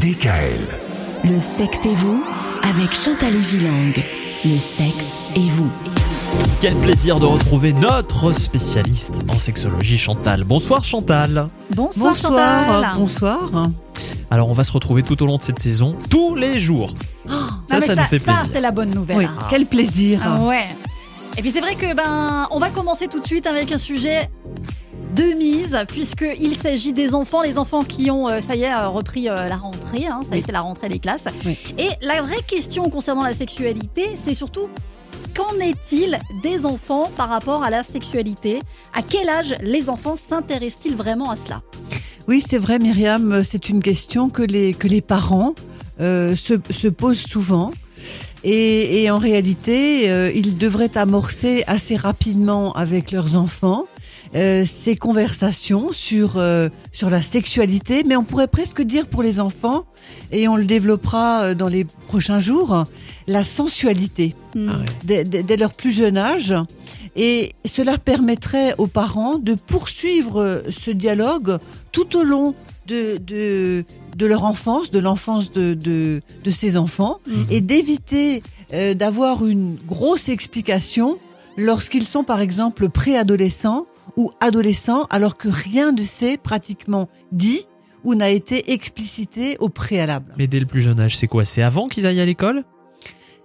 DKL. Le sexe et vous avec Chantal et Gilang. Le sexe et vous. Quel plaisir de retrouver notre spécialiste en sexologie, Chantal. Bonsoir Chantal. Bonsoir, Chantal. bonsoir. Alors on va se retrouver tout au long de cette saison, tous les jours. Ça, ça, nous fait ça, plaisir. c'est la bonne nouvelle. Oui, hein. quel plaisir. Ah ouais. Et puis c'est vrai que ben on va commencer tout de suite avec un sujet de mise puisqu'il s'agit des enfants, les enfants qui ont euh, ça y est euh, repris euh, la rentrée, hein, ça y est c'est la rentrée des classes. Oui. Et la vraie question concernant la sexualité, c'est surtout qu'en est-il des enfants par rapport à la sexualité? À quel âge les enfants s'intéressent-ils vraiment à cela? Oui, c'est vrai, Myriam, c'est une question que les, que les parents euh, se, se posent souvent. Et, et en réalité, euh, ils devraient amorcer assez rapidement avec leurs enfants euh, ces conversations sur, euh, sur la sexualité, mais on pourrait presque dire pour les enfants, et on le développera euh, dans les prochains jours, la sensualité. Hmm. Ah ouais. dès, dès- dès leur plus jeune âge. Et cela permettrait aux parents de poursuivre ce dialogue tout au long de, de, de leur enfance, de l'enfance de, de, de ces enfants, Mhm. et d'éviter euh, d'avoir une grosse explication lorsqu'ils sont par exemple préadolescents ou adolescents, alors que rien ne s'est pratiquement dit ou n'a été explicité au préalable. Mais dès le plus jeune âge, c'est quoi? C'est avant qu'ils aillent à l'école?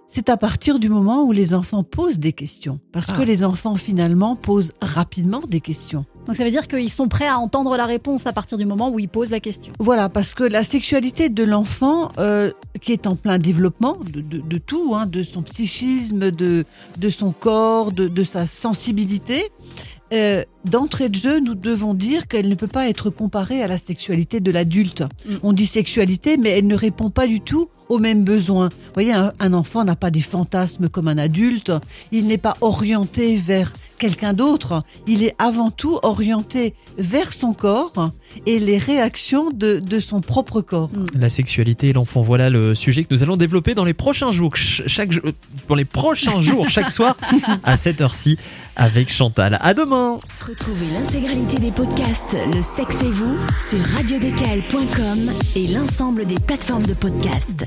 C'est à partir du moment où les enfants posent des questions. Parce Ah. que les enfants, finalement, posent rapidement des questions. Donc ça veut dire qu'ils sont prêts à entendre la réponse à partir du moment où ils posent la question. Voilà, parce que la sexualité de l'enfant, euh, qui est en plein développement de, de, de tout, hein, de son psychisme, de, de son corps, de, de sa sensibilité, euh, d'entrée de jeu, nous devons dire qu'elle ne peut pas être comparée à la sexualité de l'adulte. Mm. On dit sexualité, mais elle ne répond pas du tout aux mêmes besoins. Vous voyez, un, un enfant n'a pas des fantasmes comme un adulte. Il n'est pas orienté vers quelqu'un d'autre. Il est avant tout orienté vers son corps et les réactions de, de son propre corps. La sexualité et l'enfant, voilà le sujet que nous allons développer dans les prochains jours, ch- chaque, dans les prochains jours, chaque soir à cette heure-ci avec Chantal. À demain. Retrouvez l'intégralité des podcasts Le sexe et vous sur radiodécal.com et l'ensemble des plateformes de podcasts.